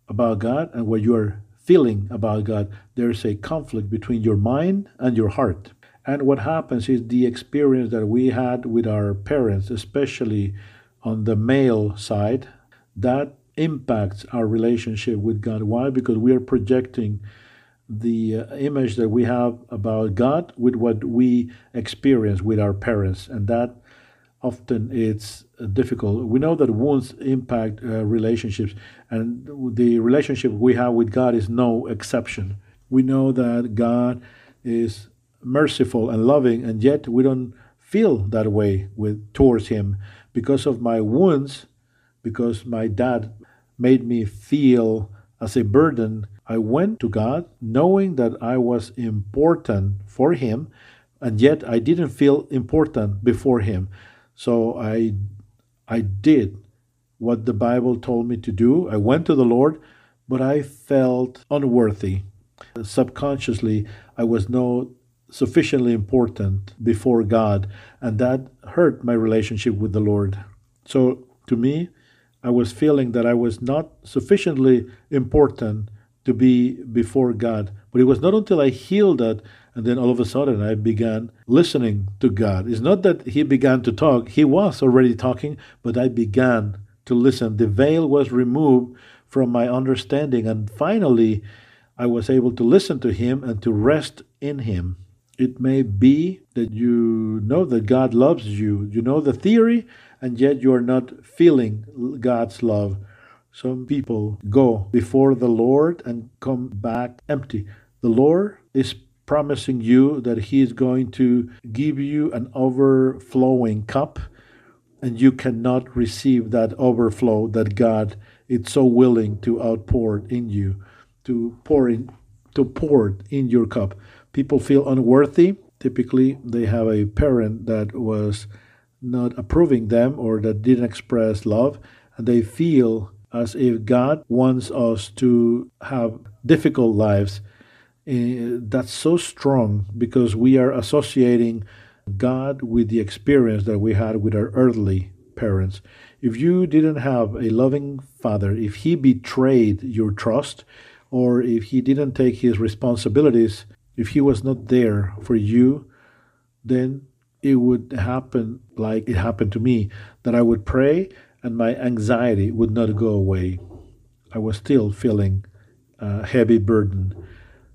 about God and what you are feeling about God. There's a conflict between your mind and your heart. And what happens is the experience that we had with our parents, especially on the male side, that impacts our relationship with God. Why? Because we are projecting the uh, image that we have about God with what we experience with our parents. And that often it's difficult. We know that wounds impact uh, relationships, and the relationship we have with God is no exception. We know that God is merciful and loving, and yet we don't feel that way with towards Him because of my wounds, because my dad made me feel as a burden. I went to God knowing that I was important for Him, and yet I didn't feel important before Him. So I I did what the Bible told me to do. I went to the Lord, but I felt unworthy. Subconsciously, I was not sufficiently important before God, and that hurt my relationship with the Lord. So to me, I was feeling that I was not sufficiently important to be before God. But it was not until I healed that and then all of a sudden I began listening to God. It's not that He began to talk, He was already talking, but I began to listen. The veil was removed from my understanding, and finally I was able to listen to Him and to rest in Him. It may be that you know that God loves you, you know the theory, and yet you are not feeling God's love. Some people go before the Lord and come back empty. The Lord is promising you that He is going to give you an overflowing cup, and you cannot receive that overflow that God is so willing to outpour in you, to pour in, to pour in your cup. People feel unworthy. Typically, they have a parent that was not approving them or that didn't express love, and they feel as if God wants us to have difficult lives uh, that's so strong because we are associating God with the experience that we had with our earthly parents. If you didn't have a loving father, if he betrayed your trust, or if he didn't take his responsibilities, if he was not there for you, then it would happen like it happened to me that I would pray and my anxiety would not go away. I was still feeling a heavy burden.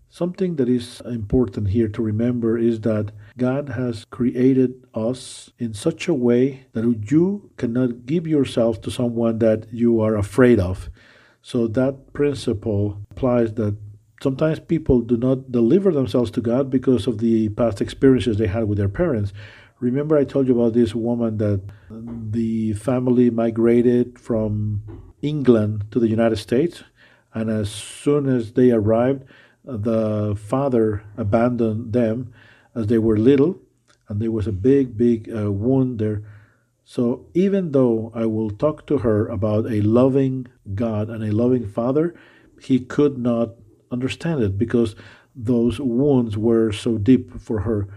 Something that is important here to remember is that God has created us in such a way that you cannot give yourself to someone that you are afraid of. So that principle applies that sometimes people do not deliver themselves to God because of the past experiences they had with their parents. Remember, I told you about this woman that the family migrated from England to the United States, and as soon as they arrived, the father abandoned them as they were little, and there was a big, big uh, wound there. So even though I will talk to her about a loving God and a loving Father, he could not understand it because those wounds were so deep for her.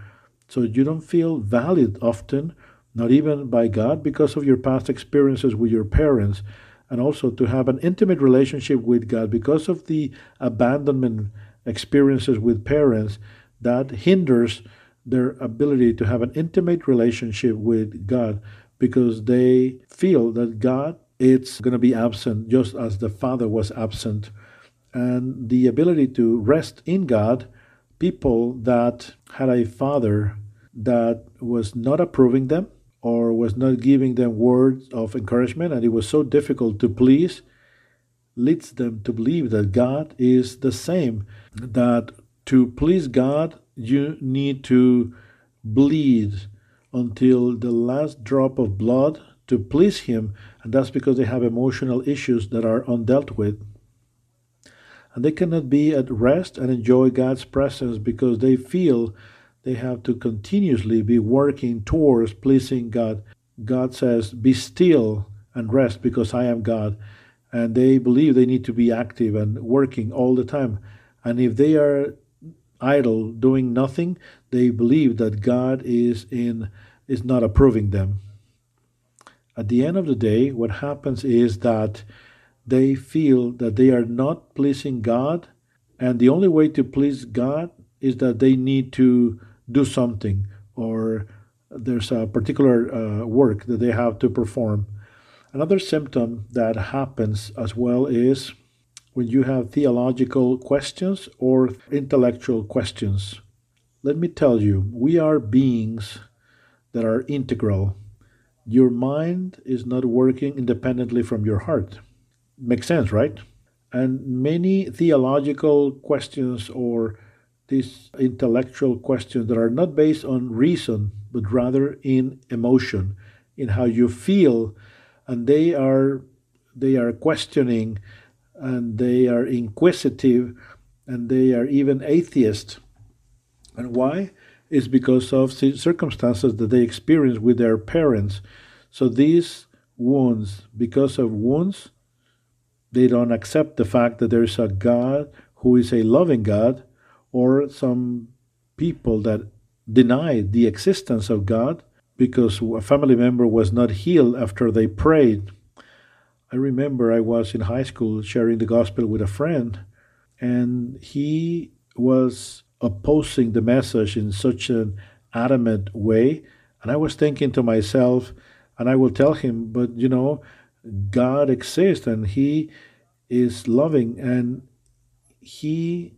So you don't feel valued often, not even by God, because of your past experiences with your parents, and also to have an intimate relationship with God because of the abandonment experiences with parents that hinders their ability to have an intimate relationship with God because they feel that God is going to be absent just as the father was absent. And the ability to rest in God people that had a father that was not approving them or was not giving them words of encouragement and it was so difficult to please leads them to believe that God is the same, that to please God, you need to bleed until the last drop of blood to please Him, and that's because they have emotional issues that are undealt with. And they cannot be at rest and enjoy God's presence because they feel they have to continuously be working towards pleasing God. God says, Be still and rest because I am God and they believe they need to be active and working all the time. And if they are idle, doing nothing, they believe that God is in is not approving them. At the end of the day, what happens is that they feel that they are not pleasing God, and the only way to please God is that they need to do something or there's a particular uh, work that they have to perform. Another symptom that happens as well is when you have theological questions or intellectual questions. Let me tell you, we are beings that are integral. your mind is not working independently from your heart. Makes sense, right? And many theological questions or these intellectual questions that are not based on reason, but rather in emotion, in how you feel, and they are they are questioning and they are inquisitive and they are even atheist. And why? Is because of circumstances that they experience with their parents. So these wounds, because of wounds, they don't accept the fact that there is a God who is a loving God, or some people that denied the existence of God because a family member was not healed after they prayed. I remember I was in high school sharing the gospel with a friend, and he was opposing the message in such an adamant way. And I was thinking to myself, and I will tell him, but you know, God exists and He is loving, and He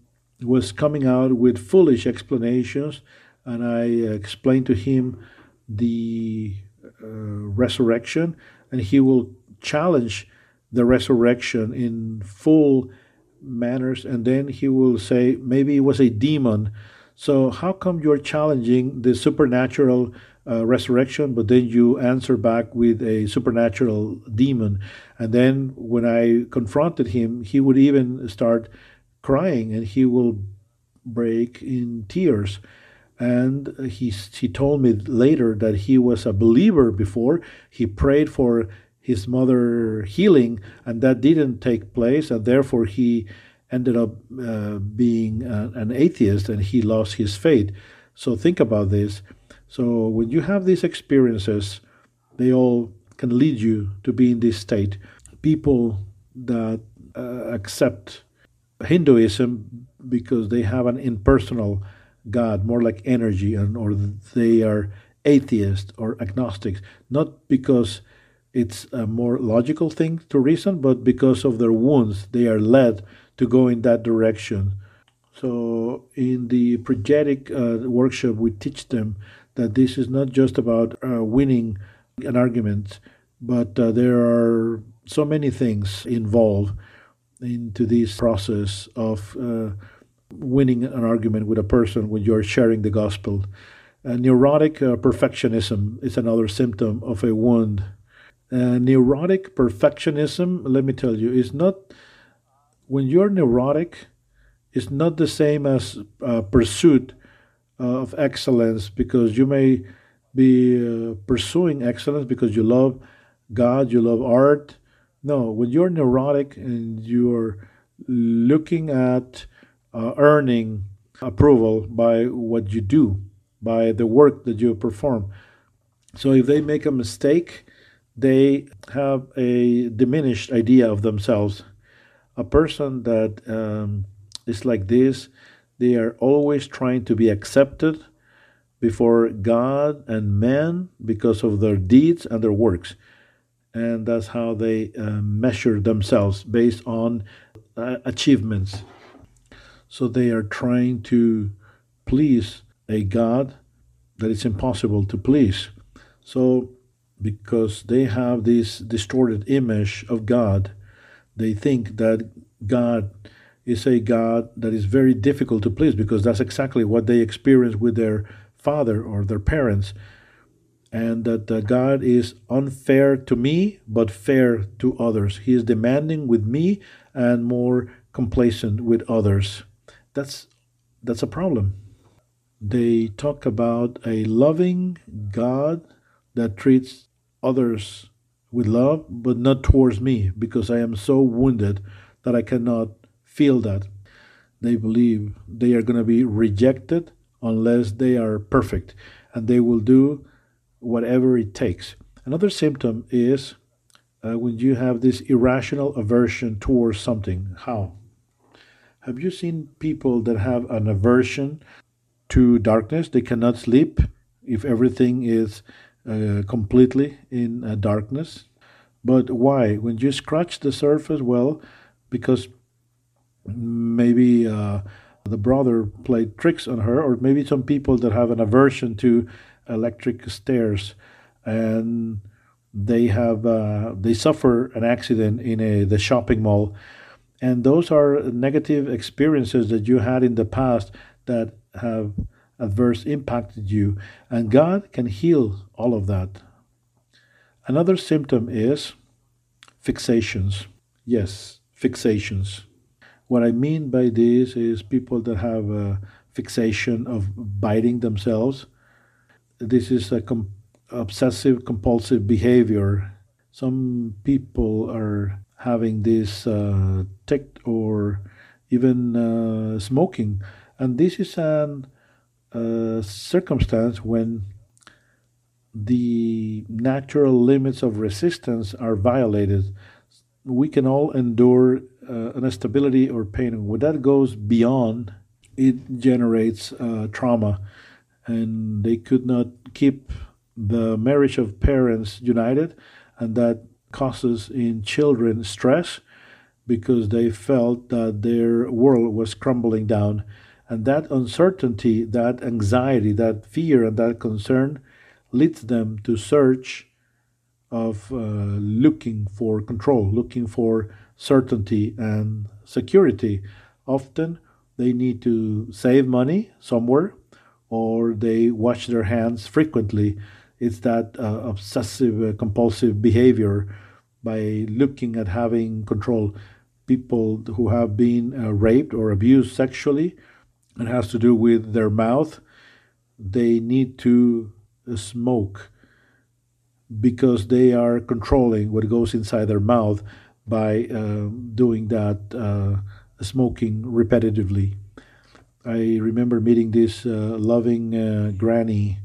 was coming out with foolish explanations. And I explained to him the uh, resurrection, and he will challenge the resurrection in full manners, and then he will say maybe it was a demon. So how come you're challenging the supernatural uh, resurrection, but then you answer back with a supernatural demon. And then when I confronted him, he would even start crying and he will break in tears. And he, he told me later that he was a believer before. He prayed for his mother healing, and that didn't take place, and therefore he ended up uh, being a, an atheist and he lost his faith. So think about this. So when you have these experiences, they all can lead you to be in this state. People that uh, accept Hinduism because they have an impersonal God, more like energy, and or they are atheists or agnostics, not because it's a more logical thing to reason, but because of their wounds, they are led to go in that direction. So in the apologetic uh, workshop, we teach them that this is not just about uh, winning an argument, but uh, there are so many things involved into this process of uh, winning an argument with a person when you're sharing the gospel. neurotic uh, perfectionism is another symptom of a wound. neurotic perfectionism, let me tell you, is not when you're neurotic, it's not the same as uh, pursuit of excellence because you may be uh, pursuing excellence because you love God, you love art, no, when you're neurotic and you're looking at uh, earning approval by what you do, by the work that you perform. So if they make a mistake, they have a diminished idea of themselves. A person that um, is like this, they are always trying to be accepted before God and man because of their deeds and their works and that's how they uh, measure themselves based on uh, achievements. So they are trying to please a God that is impossible to please. So, because they have this distorted image of God, they think that God is a God that is very difficult to please because that's exactly what they experience with their father or their parents and that uh, God is unfair to me but fair to others. He is demanding with me and more complacent with others. That's that's a problem. They talk about a loving God that treats others with love but not towards me because I am so wounded that I cannot feel that. They believe they are going to be rejected unless they are perfect and they will do whatever it takes. Another symptom is uh, when you have this irrational aversion towards something. How? Have you seen people that have an aversion to darkness? They cannot sleep if everything is uh, completely in uh, darkness. But why? When you scratch the surface, well, because maybe uh, the brother played tricks on her, or maybe some people that have an aversion to electric stairs and they have uh, they suffer an accident in a the shopping mall. And those are negative experiences that you had in the past that have adverse impacted you. And god can heal all of that. Another symptom is fixations. Yes fixations. What i mean by this is people that have a fixation of biting themselves this is a com- obsessive compulsive behavior. Some people are having this uh, tic or even uh, smoking, and this is an uh, circumstance when the natural limits of resistance are violated. We can all endure uh, an instability or pain. When that goes beyond, it generates uh, trauma, and they could not keep the marriage of parents united, and that causes in children stress because they felt that their world was crumbling down. And that uncertainty, that anxiety, that fear, and that concern leads them to search of uh, looking for control, looking for certainty and security. Often they need to save money somewhere or they wash their hands frequently it's that uh, obsessive uh, compulsive behavior by looking at having control. People who have been uh, raped or abused sexually, it has to do with their mouth. They need to smoke because they are controlling what goes inside their mouth by uh, doing that uh, smoking repetitively. I remember meeting this uh, loving uh, granny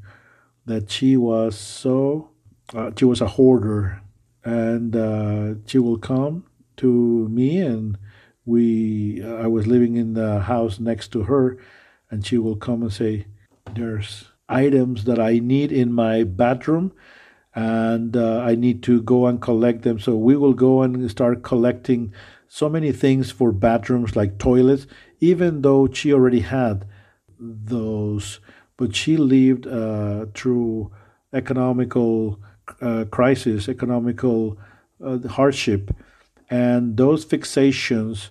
that she was so uh, she was a hoarder and uh, she will come to me and we i was living in the house next to her and she will come and say there's items that i need in my bathroom and uh, i need to go and collect them. So we will go and start collecting so many things for bathrooms like toilets even though she already had those but she lived uh, through economical uh, crisis, economical uh, hardship, and those fixations.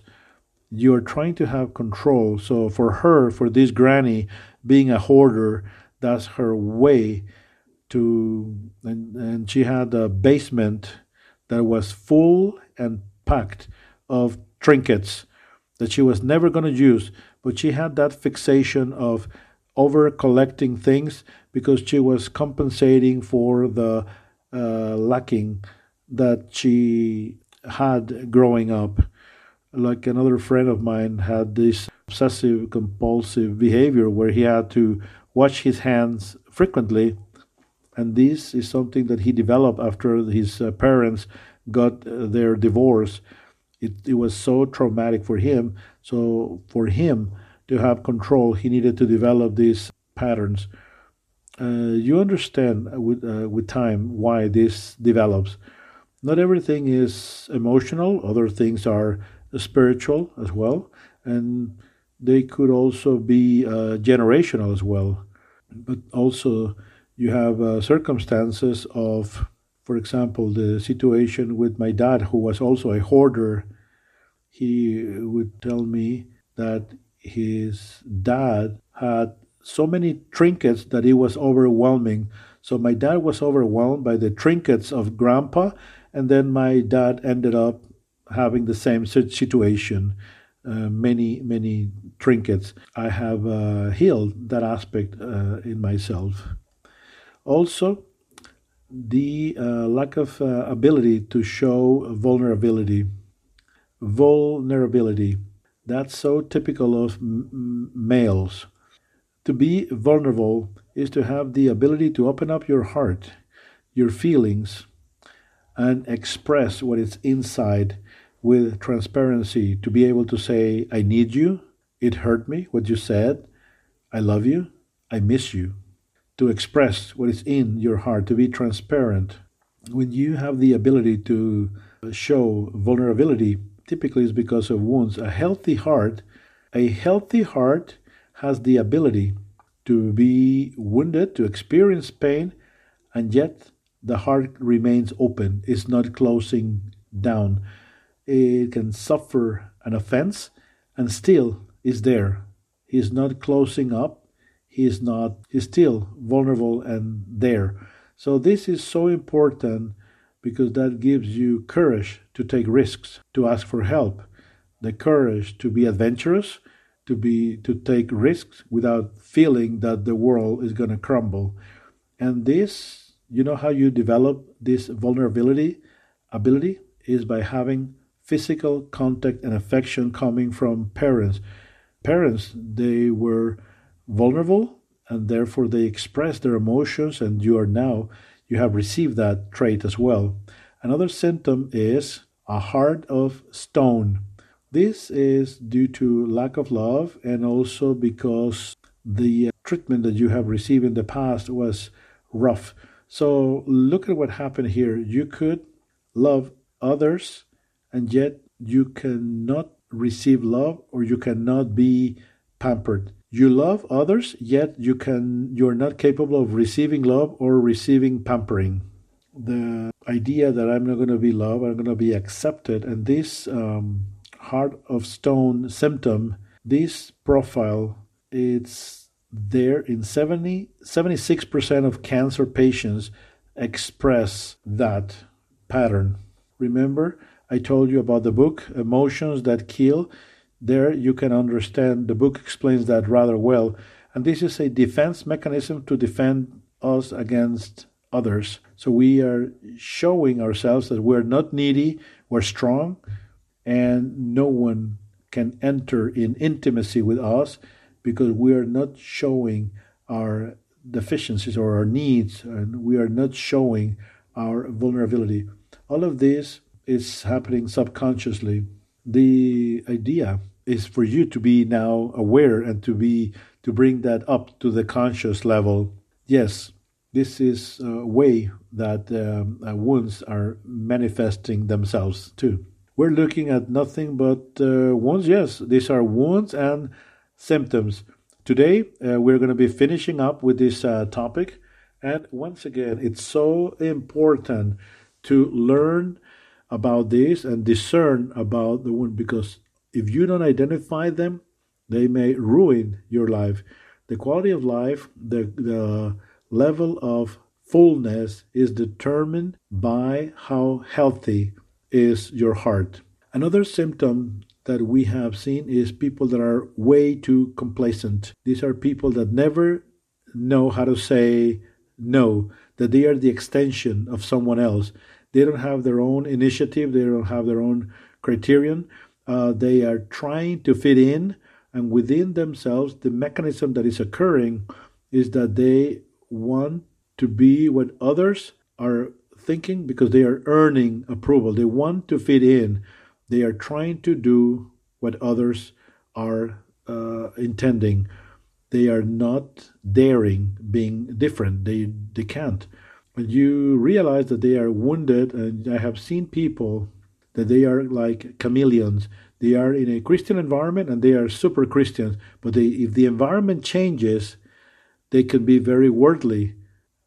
You're trying to have control. So for her, for this granny, being a hoarder, that's her way to. And, and she had a basement that was full and packed of trinkets that she was never going to use, but she had that fixation of over collecting things because she was compensating for the uh, lacking that she had growing up. Like another friend of mine had this obsessive compulsive behavior where he had to wash his hands frequently. And this is something that he developed after his uh, parents got uh, their divorce. It, it was so traumatic for him. So, for him, to have control, he needed to develop these patterns. Uh, you understand with uh, with time why this develops. Not everything is emotional. Other things are spiritual as well, and they could also be uh, generational as well. But also, you have uh, circumstances of, for example, the situation with my dad, who was also a hoarder. He would tell me that his dad had so many trinkets that it was overwhelming. So my dad was overwhelmed by the trinkets of grandpa, and then my dad ended up having the same situation. Uh, many, many trinkets. I have uh, healed that aspect uh, in myself. Also, the uh, lack of uh, ability to show vulnerability. Vulnerability that's so typical of males. To be vulnerable is to have the ability to open up your heart, your feelings, and express what is inside with transparency. To be able to say, I need you, it hurt me, what you said, I love you, I miss you. To express what is in your heart, to be transparent. When you have the ability to show vulnerability, typically is because of wounds. A healthy heart, a healthy heart has the ability to be wounded, to experience pain, and yet the heart remains open, it's not closing down. It can suffer an offense and still is there. He's not closing up. Is not, he's still vulnerable and there. So this is so important because that gives you courage to take risks, to ask for help, the courage to be adventurous, to be to take risks without feeling that the world is going to crumble. And this, you know how you develop this vulnerability ability is by having physical contact and affection coming from parents. Parents, they were vulnerable and therefore they express their emotions and you are now you have received that trait as well. Another symptom is a heart of stone. This is due to lack of love and also because the uh, treatment that you have received in the past was rough. So look at what happened here. You could love others and yet you cannot receive love or you cannot be pampered. You love others, yet you can you're not capable of receiving love or receiving pampering. The idea that I'm not going to be loved, I'm going to be accepted, and this um, heart of stone symptom, this profile, it's there in 70, 76% of cancer patients express that pattern. Remember, I told you about the book, Emotions That Kill. There you can understand, the book explains that rather well. And this is a defense mechanism to defend us against others. So we are showing ourselves that we're not needy, we're strong, and no one can enter in intimacy with us because we are not showing our deficiencies or our needs, and we are not showing our vulnerability. All of this is happening subconsciously. The idea is for you to be now aware and to be to bring that up to the conscious level. Yes, this is a way that um, uh, wounds are manifesting themselves too. We're looking at nothing but uh, wounds. Yes, these are wounds and symptoms. Today, uh, we're going to be finishing up with this uh, topic. And once again, it's so important to learn about this and discern about the wound because if you don't identify them, they may ruin your life. The quality of life, the, the level of fullness is determined by how healthy is your heart. Another symptom that we have seen is people that are way too complacent. These are people that never know how to say no, that they are the extension of someone else. They don't have their own initiative, they don't have their own criterion. Uh, they are trying to fit in, and within themselves, the mechanism that is occurring is that they want to be what others are thinking because they are earning approval. They want to fit in. They are trying to do what others are uh, intending. They are not daring being different. They they can't. And you realize that they are wounded, and I have seen people that they are like chameleons. They are in a Christian environment and they are super Christians, but they, if the environment changes, they can be very worldly.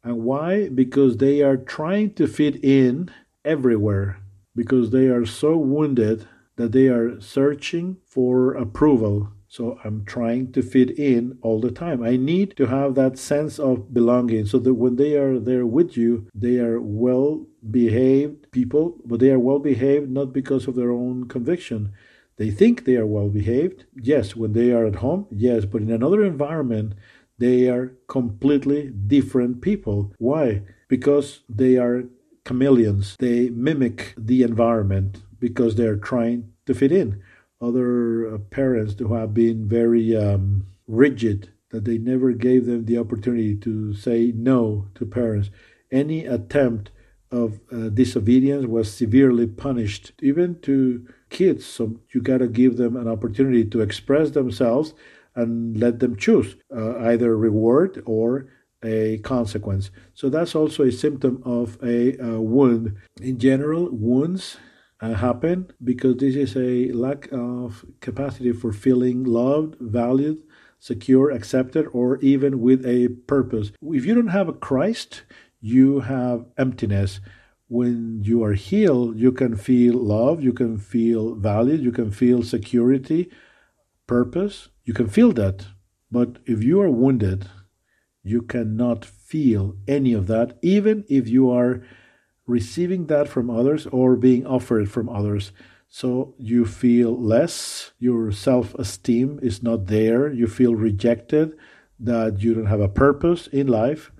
And why? Because they are trying to fit in everywhere, because they are so wounded that they are searching for approval. So I'm trying to fit in all the time. I need to have that sense of belonging so that when they are there with you, they are well behaved people, but they are well behaved not because of their own conviction. They think they are well behaved. Yes, when they are at home, yes, but in another environment, they are completely different people. Why? Because they are chameleons. They mimic the environment because they're trying to fit in. Other uh, parents who have been very um, rigid, that they never gave them the opportunity to say no to parents. Any attempt of uh, disobedience was severely punished, even to kids. So you got to give them an opportunity to express themselves and let them choose uh, either reward or a consequence. So that's also a symptom of a, a wound. In general, wounds uh, Uh, happen because this is a lack of capacity for feeling loved, valued, secure, accepted, or even with a purpose. If you don't have a Christ, you have emptiness. When you are healed, you can feel love, you can feel valued, you can feel security, purpose. You can feel that. But if you are wounded, you cannot feel any of that, even if you are receiving that from others or being offered from others. So you feel less, your self esteem is not there, you feel rejected, that you don't have a purpose in life.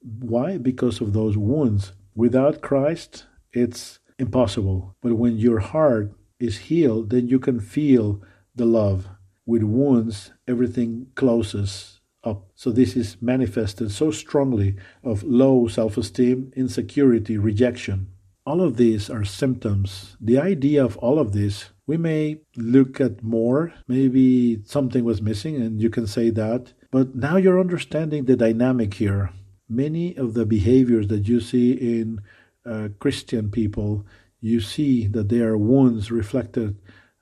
Why? Because of those wounds. Without Christ, it's impossible. But when your heart is healed, then you can feel the love. With wounds, everything closes up. So this is manifested so strongly of low self esteem, insecurity, rejection. All of these are symptoms. The idea of all of this, we may look at more. Maybe something was missing, and you can say that. But now you're understanding the dynamic here. Many of the behaviors that you see in uh, Christian people, you see that they are wounds reflected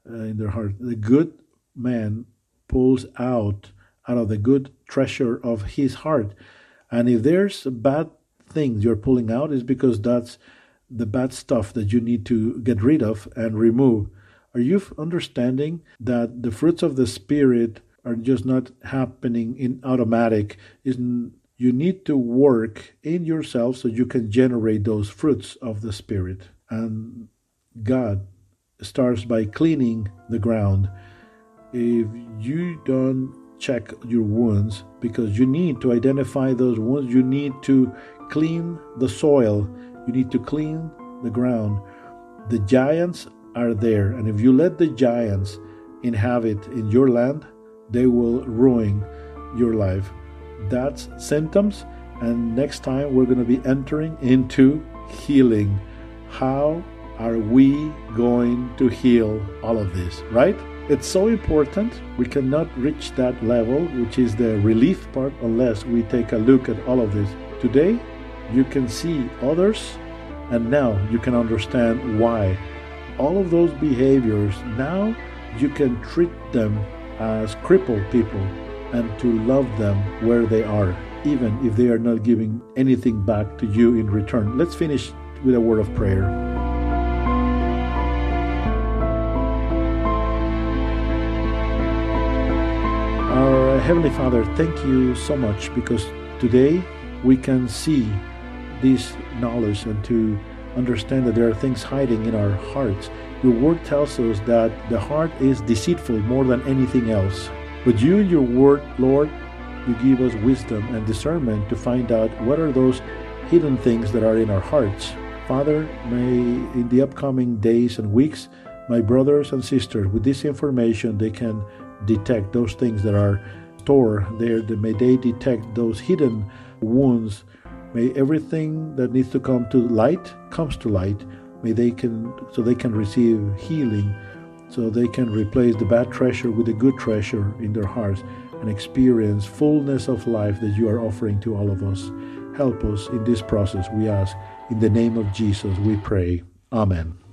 uh, in their heart. The good man pulls out out of the good treasure of his heart. And if there's bad things you're pulling out, is because that's the bad stuff that you need to get rid of and remove. Are you understanding that the fruits of the Spirit are just not happening in automatic? Isn't you need to work in yourself so you can generate those fruits of the Spirit. And God starts by cleaning the ground. If you don't check your wounds, because you need to identify those wounds, you need to clean the soil, you need to clean the ground. The giants are there, and if you let the giants inhabit in your land, they will ruin your life. That's symptoms, and next time we're going to be entering into healing. How are we going to heal all of this, right? It's so important. We cannot reach that level, which is the relief part, unless we take a look at all of this. Today, you can see others, and now you can understand why. All of those behaviors, now you can treat them as crippled people and to love them where they are, even if they are not giving anything back to you in return. Let's finish with a word of prayer. Heavenly Father, thank you so much because today we can see this knowledge and to understand that there are things hiding in our hearts. Your word tells us that the heart is deceitful more than anything else. But you your word, Lord, you give us wisdom and discernment to find out what are those hidden things that are in our hearts. Father, may in the upcoming days and weeks, my brothers and sisters, with this information, they can detect those things that are stored there. May they detect those hidden wounds. May everything that needs to come to light comes to light. May they can so they can receive healing so they can replace the bad treasure with the good treasure in their hearts and experience fullness of life that you are offering to all of us. Help us in this process, we ask. In the name of Jesus, we pray. Amen.